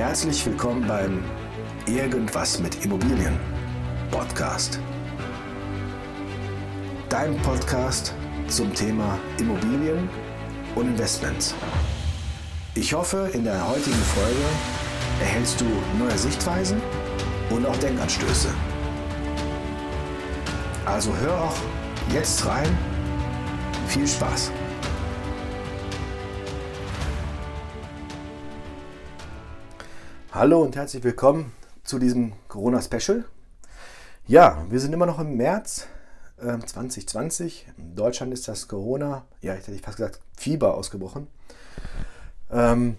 Herzlich willkommen beim Irgendwas mit Immobilien Podcast. Dein Podcast zum Thema Immobilien und Investments. Ich hoffe, in der heutigen Folge erhältst du neue Sichtweisen und auch Denkanstöße. Also hör auch jetzt rein. Viel Spaß! Hallo und herzlich willkommen zu diesem Corona-Special. Ja, wir sind immer noch im März äh, 2020. In Deutschland ist das Corona, ja, ich hätte fast gesagt, Fieber ausgebrochen. Ähm,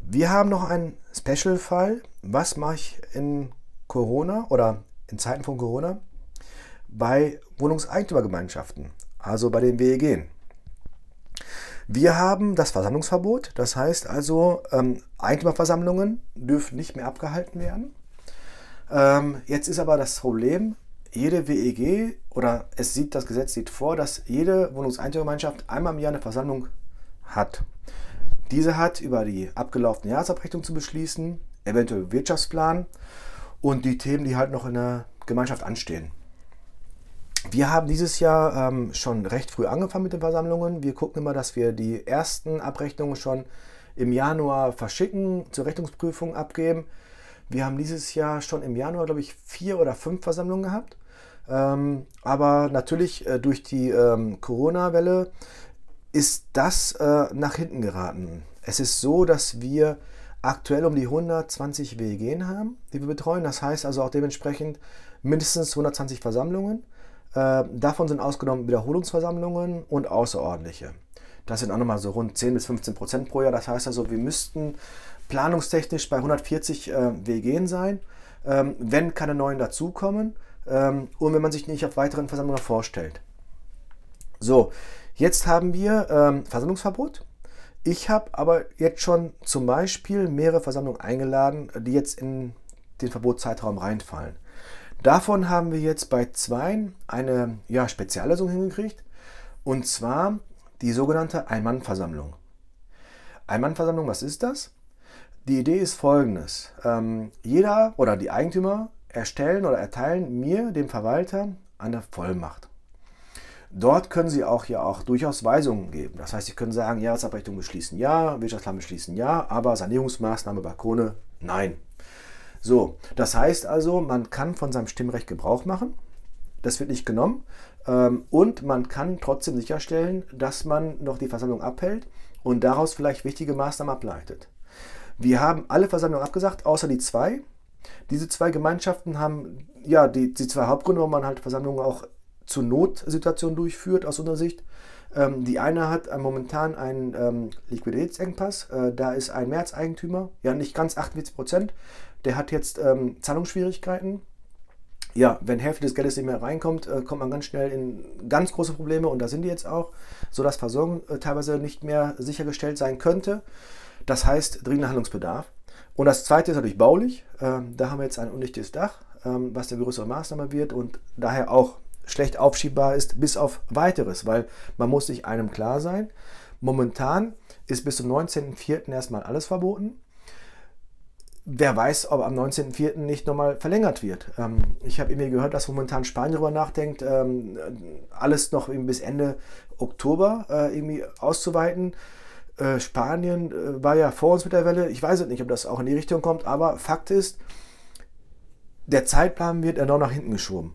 wir haben noch einen Special-Fall. Was mache ich in Corona oder in Zeiten von Corona bei Wohnungseigentümergemeinschaften, also bei den WEG? Wir haben das Versammlungsverbot, das heißt also, ähm, Eigentümerversammlungen dürfen nicht mehr abgehalten werden. Ähm, jetzt ist aber das Problem, jede WEG oder es sieht das Gesetz sieht vor, dass jede Wohnungseigentümergemeinschaft einmal im Jahr eine Versammlung hat. Diese hat über die abgelaufene Jahresabrechnung zu beschließen, eventuell Wirtschaftsplan und die Themen, die halt noch in der Gemeinschaft anstehen. Wir haben dieses Jahr ähm, schon recht früh angefangen mit den Versammlungen. Wir gucken immer, dass wir die ersten Abrechnungen schon im Januar verschicken, zur Rechnungsprüfung abgeben. Wir haben dieses Jahr schon im Januar, glaube ich, vier oder fünf Versammlungen gehabt. Ähm, aber natürlich äh, durch die ähm, Corona-Welle ist das äh, nach hinten geraten. Es ist so, dass wir aktuell um die 120 WGen haben, die wir betreuen. Das heißt also auch dementsprechend mindestens 120 Versammlungen. Äh, davon sind ausgenommen Wiederholungsversammlungen und außerordentliche. Das sind auch nochmal so rund 10 bis 15 Prozent pro Jahr. Das heißt also, wir müssten planungstechnisch bei 140 äh, WGen sein, ähm, wenn keine neuen dazukommen ähm, und wenn man sich nicht auf weiteren Versammlungen vorstellt. So, jetzt haben wir ähm, Versammlungsverbot. Ich habe aber jetzt schon zum Beispiel mehrere Versammlungen eingeladen, die jetzt in den Verbotszeitraum reinfallen. Davon haben wir jetzt bei zwei eine ja, Speziallösung hingekriegt. Und zwar die sogenannte Ein-Mann-Versammlung. Ein-Mann-Versammlung, was ist das? Die Idee ist folgendes. Ähm, jeder oder die Eigentümer erstellen oder erteilen mir, dem Verwalter, eine Vollmacht. Dort können Sie auch ja auch durchaus Weisungen geben. Das heißt, Sie können sagen, Jahresabrechnung beschließen ja, Wirtschaftsplan beschließen ja, aber Sanierungsmaßnahme Balkone nein. So, das heißt also, man kann von seinem Stimmrecht Gebrauch machen. Das wird nicht genommen. Ähm, und man kann trotzdem sicherstellen, dass man noch die Versammlung abhält und daraus vielleicht wichtige Maßnahmen ableitet. Wir haben alle Versammlungen abgesagt, außer die zwei. Diese zwei Gemeinschaften haben ja die, die zwei Hauptgründe, warum man halt Versammlungen auch zu Notsituationen durchführt, aus unserer Sicht. Ähm, die eine hat äh, momentan einen ähm, Liquiditätsengpass. Äh, da ist ein Mehreigentümer, ja nicht ganz 48 Prozent, der hat jetzt ähm, Zahlungsschwierigkeiten. Ja, wenn Hälfte des Geldes nicht mehr reinkommt, äh, kommt man ganz schnell in ganz große Probleme und da sind die jetzt auch, sodass Versorgung äh, teilweise nicht mehr sichergestellt sein könnte. Das heißt dringender Handlungsbedarf. Und das zweite ist natürlich baulich. Ähm, da haben wir jetzt ein undichtes Dach, ähm, was eine größere Maßnahme wird und daher auch schlecht aufschiebbar ist, bis auf weiteres, weil man muss sich einem klar sein. Momentan ist bis zum 19.04. erstmal alles verboten wer weiß, ob am 19.04. nicht nochmal verlängert wird. Ähm, ich habe irgendwie gehört, dass momentan Spanien darüber nachdenkt, ähm, alles noch bis Ende Oktober äh, irgendwie auszuweiten. Äh, Spanien äh, war ja vor uns mit der Welle. Ich weiß nicht, ob das auch in die Richtung kommt, aber Fakt ist, der Zeitplan wird enorm nach hinten geschoben.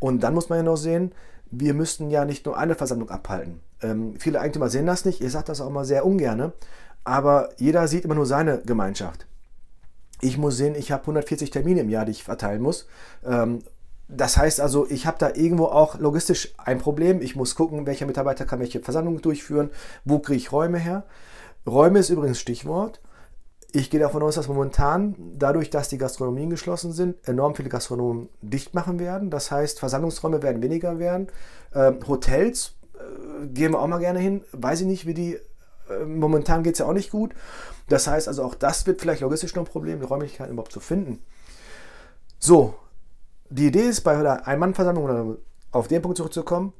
Und dann muss man ja noch sehen, wir müssten ja nicht nur eine Versammlung abhalten. Ähm, viele Eigentümer sehen das nicht. Ihr sagt das auch immer sehr ungern. Aber jeder sieht immer nur seine Gemeinschaft. Ich muss sehen, ich habe 140 Termine im Jahr, die ich verteilen muss. Ähm, das heißt also, ich habe da irgendwo auch logistisch ein Problem. Ich muss gucken, welcher Mitarbeiter kann welche Versammlungen durchführen, wo kriege ich Räume her. Räume ist übrigens Stichwort. Ich gehe davon aus, dass momentan, dadurch, dass die Gastronomien geschlossen sind, enorm viele Gastronomen dicht machen werden. Das heißt, Versammlungsräume werden weniger werden. Ähm, Hotels äh, gehen wir auch mal gerne hin. Weiß ich nicht, wie die momentan geht es ja auch nicht gut. Das heißt also, auch das wird vielleicht logistisch noch ein Problem, die Räumlichkeiten überhaupt zu finden. So, die Idee ist bei einer Ein-Mann-Versammlung, auf den Punkt zurückzukommen,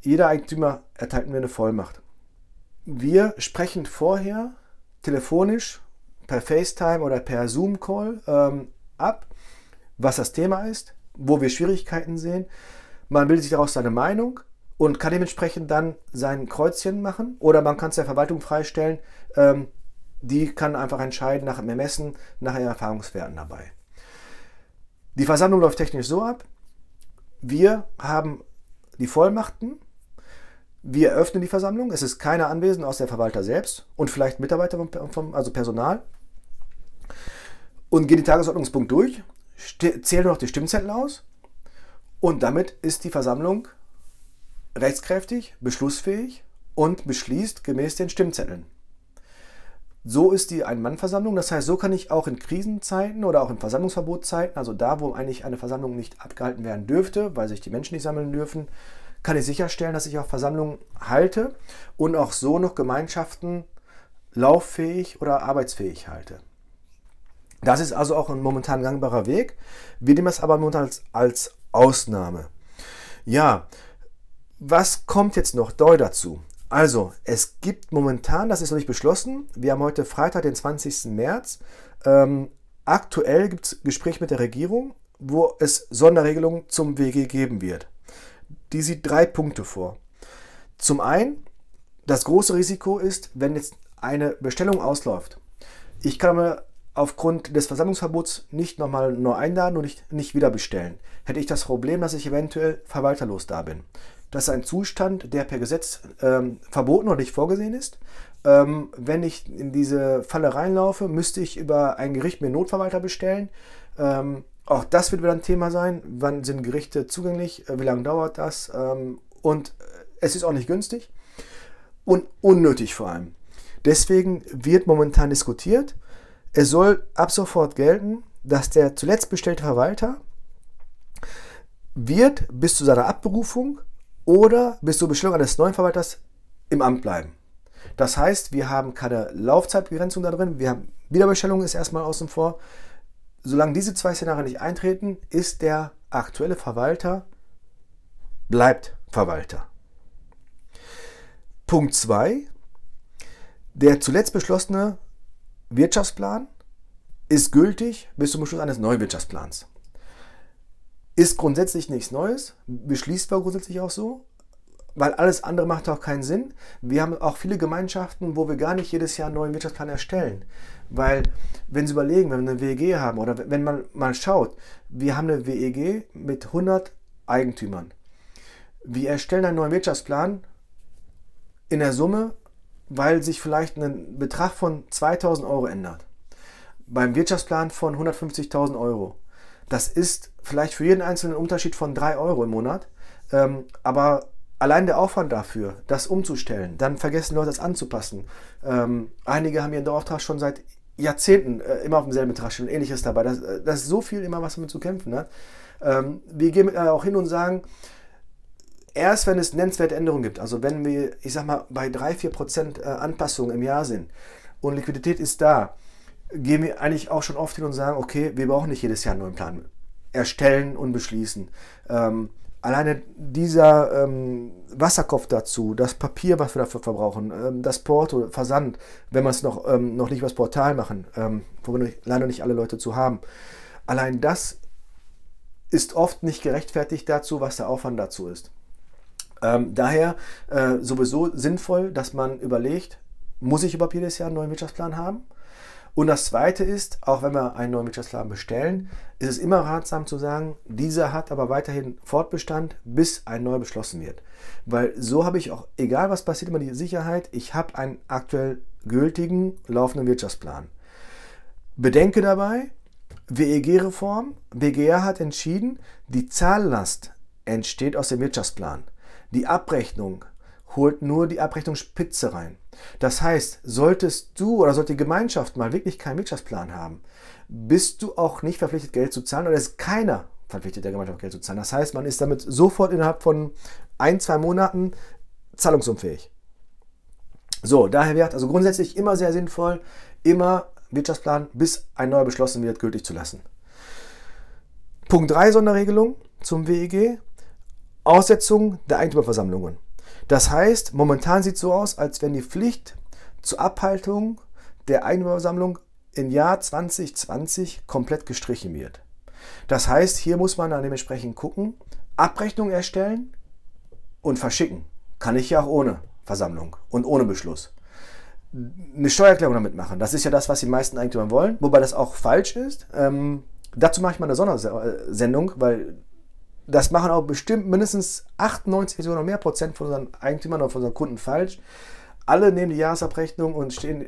jeder Eigentümer erteilt mir eine Vollmacht. Wir sprechen vorher telefonisch per FaceTime oder per Zoom-Call ähm, ab, was das Thema ist, wo wir Schwierigkeiten sehen. Man bildet sich daraus seine Meinung und kann dementsprechend dann sein Kreuzchen machen oder man kann es der Verwaltung freistellen. Ähm, die kann einfach entscheiden nach dem Ermessen, nach ihren Erfahrungswerten dabei. Die Versammlung läuft technisch so ab. Wir haben die Vollmachten. Wir eröffnen die Versammlung. Es ist keiner anwesend aus der Verwalter selbst und vielleicht Mitarbeiter, vom, also Personal. Und gehen die Tagesordnungspunkt durch, zählen noch die Stimmzettel aus und damit ist die Versammlung rechtskräftig, beschlussfähig und beschließt gemäß den Stimmzetteln. So ist die Ein-Mann-Versammlung. Das heißt, so kann ich auch in Krisenzeiten oder auch in Versammlungsverbotszeiten, also da, wo eigentlich eine Versammlung nicht abgehalten werden dürfte, weil sich die Menschen nicht sammeln dürfen, kann ich sicherstellen, dass ich auch Versammlungen halte und auch so noch Gemeinschaften lauffähig oder arbeitsfähig halte. Das ist also auch ein momentan gangbarer Weg. Wir nehmen das aber momentan als, als Ausnahme. Ja, was kommt jetzt noch neu dazu? Also, es gibt momentan, das ist noch nicht beschlossen, wir haben heute Freitag, den 20. März. Ähm, aktuell gibt es Gespräche mit der Regierung, wo es Sonderregelungen zum WG geben wird. Die sieht drei Punkte vor. Zum einen, das große Risiko ist, wenn jetzt eine Bestellung ausläuft. Ich kann mir aufgrund des Versammlungsverbots nicht nochmal neu einladen und nicht, nicht wieder bestellen. Hätte ich das Problem, dass ich eventuell verwalterlos da bin. Das ist ein Zustand, der per Gesetz ähm, verboten oder nicht vorgesehen ist. Ähm, wenn ich in diese Falle reinlaufe, müsste ich über ein Gericht mir Notverwalter bestellen. Ähm, auch das wird wieder ein Thema sein. Wann sind Gerichte zugänglich? Äh, wie lange dauert das? Ähm, und äh, es ist auch nicht günstig und unnötig vor allem. Deswegen wird momentan diskutiert. Es soll ab sofort gelten, dass der zuletzt bestellte Verwalter wird bis zu seiner Abberufung oder bis zur Bestellung eines neuen Verwalters im Amt bleiben. Das heißt, wir haben keine Laufzeitbegrenzung da drin, wir haben Wiederbestellung ist erstmal außen vor. Solange diese zwei Szenarien nicht eintreten, ist der aktuelle Verwalter, bleibt Verwalter. Punkt 2. Der zuletzt beschlossene Wirtschaftsplan ist gültig bis zum Beschluss eines neuen Wirtschaftsplans. Ist grundsätzlich nichts Neues, beschließt war grundsätzlich auch so, weil alles andere macht auch keinen Sinn. Wir haben auch viele Gemeinschaften, wo wir gar nicht jedes Jahr einen neuen Wirtschaftsplan erstellen. Weil, wenn Sie überlegen, wenn wir eine WEG haben oder wenn man mal schaut, wir haben eine WEG mit 100 Eigentümern. Wir erstellen einen neuen Wirtschaftsplan in der Summe, weil sich vielleicht ein Betrag von 2000 Euro ändert. Beim Wirtschaftsplan von 150.000 Euro. Das ist vielleicht für jeden Einzelnen ein Unterschied von 3 Euro im Monat. Ähm, aber allein der Aufwand dafür, das umzustellen, dann vergessen Leute das anzupassen. Ähm, einige haben ihren Dauerauftrag schon seit Jahrzehnten äh, immer auf demselben Betrag und ähnliches dabei. Das, äh, das, ist so viel immer, was damit zu kämpfen hat. Ähm, wir gehen äh, auch hin und sagen, erst wenn es nennenswerte Änderungen gibt, also wenn wir, ich sag mal, bei 3-4% äh, Anpassungen im Jahr sind und Liquidität ist da, gehen wir eigentlich auch schon oft hin und sagen, okay, wir brauchen nicht jedes Jahr einen neuen Plan erstellen und beschließen. Ähm, alleine dieser ähm, Wasserkopf dazu, das Papier, was wir dafür verbrauchen, ähm, das Porto, Versand, wenn wir es noch, ähm, noch nicht über das Portal machen, ähm, wo wir leider nicht alle Leute zu haben. Allein das ist oft nicht gerechtfertigt dazu, was der Aufwand dazu ist. Ähm, daher äh, sowieso sinnvoll, dass man überlegt, muss ich überhaupt jedes Jahr einen neuen Wirtschaftsplan haben? Und das Zweite ist, auch wenn wir einen neuen Wirtschaftsplan bestellen, ist es immer ratsam zu sagen, dieser hat aber weiterhin Fortbestand, bis ein neuer beschlossen wird. Weil so habe ich auch, egal was passiert, immer die Sicherheit, ich habe einen aktuell gültigen, laufenden Wirtschaftsplan. Bedenke dabei, WEG-Reform, WGR hat entschieden, die Zahllast entsteht aus dem Wirtschaftsplan. Die Abrechnung holt nur die Abrechnungsspitze rein. Das heißt, solltest du oder sollte die Gemeinschaft mal wirklich keinen Wirtschaftsplan haben, bist du auch nicht verpflichtet, Geld zu zahlen oder ist keiner verpflichtet, der Gemeinschaft Geld zu zahlen. Das heißt, man ist damit sofort innerhalb von ein, zwei Monaten zahlungsunfähig. So, daher wird also grundsätzlich immer sehr sinnvoll, immer Wirtschaftsplan, bis ein neuer beschlossen wird, gültig zu lassen. Punkt 3 Sonderregelung zum WEG. Aussetzung der Eigentümerversammlungen. Das heißt, momentan sieht es so aus, als wenn die Pflicht zur Abhaltung der Eigentümerversammlung im Jahr 2020 komplett gestrichen wird. Das heißt, hier muss man dann dementsprechend gucken, Abrechnung erstellen und verschicken. Kann ich ja auch ohne Versammlung und ohne Beschluss. Eine Steuererklärung damit machen. Das ist ja das, was die meisten Eigentümer wollen, wobei das auch falsch ist. Ähm, dazu mache ich mal eine Sondersendung, weil das machen auch bestimmt mindestens 98 oder mehr Prozent von unseren Eigentümern oder von unseren Kunden falsch. Alle nehmen die Jahresabrechnung und stehen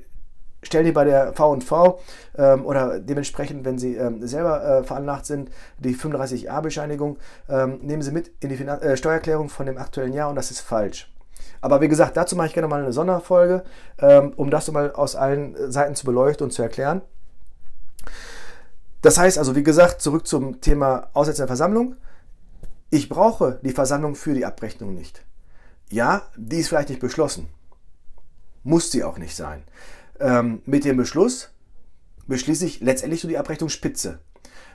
stellen die bei der V&V ähm, oder dementsprechend, wenn sie ähm, selber äh, veranlagt sind, die 35a-Bescheinigung, ähm, nehmen sie mit in die Finan äh, Steuererklärung von dem aktuellen Jahr und das ist falsch. Aber wie gesagt, dazu mache ich gerne mal eine Sonderfolge, ähm, um das mal aus allen Seiten zu beleuchten und zu erklären. Das heißt also, wie gesagt, zurück zum Thema Aussetzen der Versammlung. Ich brauche die Versammlung für die Abrechnung nicht. Ja, die ist vielleicht nicht beschlossen. Muss sie auch nicht sein. Ähm, mit dem Beschluss beschließe ich letztendlich so die Abrechnungsspitze.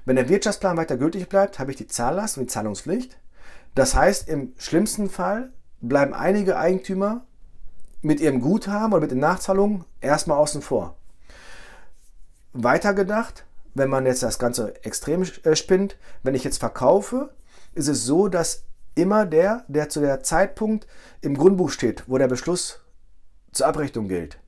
Wenn der Wirtschaftsplan weiter gültig bleibt, habe ich die Zahllast und die Zahlungspflicht. Das heißt, im schlimmsten Fall bleiben einige Eigentümer mit ihrem Guthaben oder mit den Nachzahlungen erstmal außen vor. Weiter gedacht, wenn man jetzt das Ganze extrem äh, spinnt, wenn ich jetzt verkaufe, ist es so, dass immer der, der zu der Zeitpunkt im Grundbuch steht, wo der Beschluss zur Abrechnung gilt,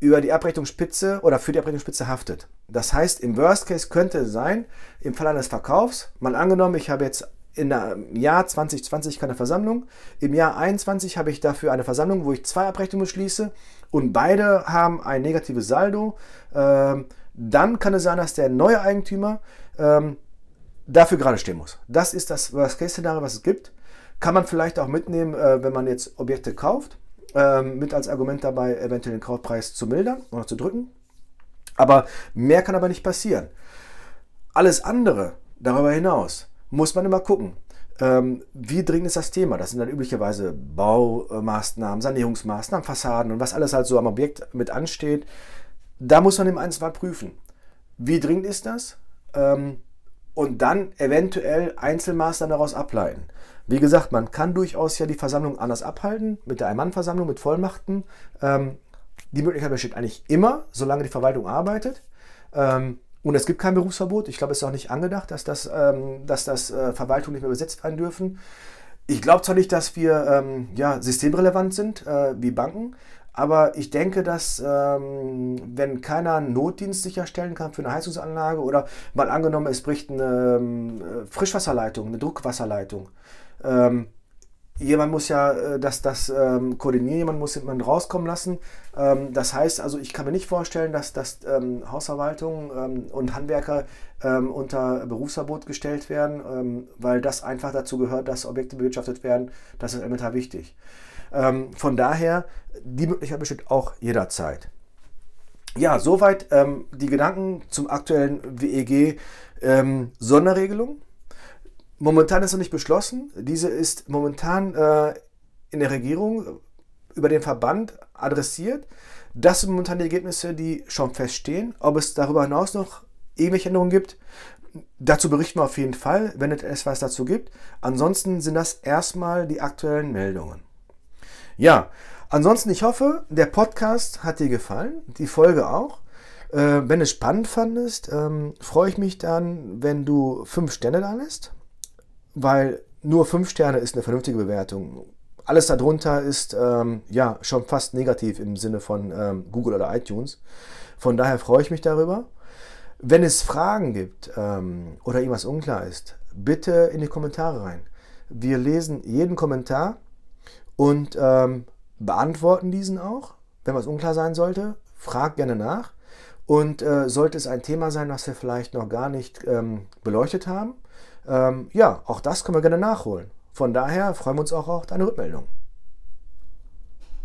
über die Abrechnungsspitze oder für die Abrechnungsspitze haftet. Das heißt, im Worst Case könnte es sein, im Fall eines Verkaufs, mal angenommen, ich habe jetzt im Jahr 2020 keine Versammlung, im Jahr 2021 habe ich dafür eine Versammlung, wo ich zwei Abrechnungen beschließe und beide haben ein negatives Saldo, ähm, dann kann es sein, dass der neue Eigentümer ähm, dafür gerade stehen muss. Das ist das Worst-Case-Szenario, was es gibt. Kann man vielleicht auch mitnehmen, äh, wenn man jetzt Objekte kauft ähm, mit als Argument dabei, eventuell den Kaufpreis zu mildern oder zu drücken. Aber mehr kann aber nicht passieren. Alles andere darüber hinaus muss man immer gucken. Ähm, wie dringend ist das Thema? Das sind dann üblicherweise Baumaßnahmen, Sanierungsmaßnahmen, Fassaden und was alles halt so am Objekt mit ansteht. Da muss man im Einzelfall prüfen. Wie dringend ist das? Und dann eventuell Einzelmaßnahmen daraus ableiten. Wie gesagt, man kann durchaus ja die Versammlung anders abhalten, mit der Ein-Mann-Versammlung, mit Vollmachten. Ähm, die Möglichkeit besteht eigentlich immer, solange die Verwaltung arbeitet. Ähm, und es gibt kein Berufsverbot. Ich glaube, es ist auch nicht angedacht, dass das, ähm, dass das äh, Verwaltung nicht mehr besetzt werden dürfen. Ich glaube zwar nicht, dass wir ähm, ja, systemrelevant sind äh, wie Banken, aber ich denke, dass ähm, wenn keiner einen Notdienst sicherstellen kann für eine Heizungsanlage oder mal angenommen, es bricht eine ähm, Frischwasserleitung, eine Druckwasserleitung, ähm, jemand muss ja äh, das, das ähm, koordinieren, jemand muss jemanden rauskommen lassen. Ähm, das heißt also, ich kann mir nicht vorstellen, dass, dass ähm, Hausverwaltung ähm, und Handwerker ähm, unter Berufsverbot gestellt werden, ähm, weil das einfach dazu gehört, dass Objekte bewirtschaftet werden. Das ist elementar wichtig. Von daher, die Möglichkeit besteht auch jederzeit. Ja, soweit die Gedanken zum aktuellen WEG Sonderregelung. Momentan ist noch nicht beschlossen. Diese ist momentan äh, in der Regierung über den Verband adressiert. Das sind momentan die Ergebnisse, die schon feststehen. Ob es darüber hinaus noch irgendwelche Änderungen gibt, dazu berichten wir auf jeden Fall, wenn es etwas dazu gibt. Ansonsten sind das erstmal die aktuellen Meldungen. Ja, ansonsten, ich hoffe, der Podcast hat dir gefallen, die Folge auch. Äh, wenn du es spannend fandest, ähm, freue ich mich dann, wenn du fünf Sterne da lässt weil nur 5 Sterne ist eine vernünftige Bewertung. Alles darunter ist ähm, ja schon fast negativ im Sinne von ähm, Google oder iTunes. Von daher freue ich mich darüber. Wenn es Fragen gibt ähm, oder irgendwas unklar ist, bitte in die Kommentare rein. Wir lesen jeden Kommentar und ähm, beantworten diesen auch. Wenn was unklar sein sollte, frag gerne nach. Und äh, sollte es ein Thema sein, was wir vielleicht noch gar nicht ähm, beleuchtet haben, ähm, ja, auch das können wir gerne nachholen. Von daher freuen wir uns auch auf deine Rückmeldung.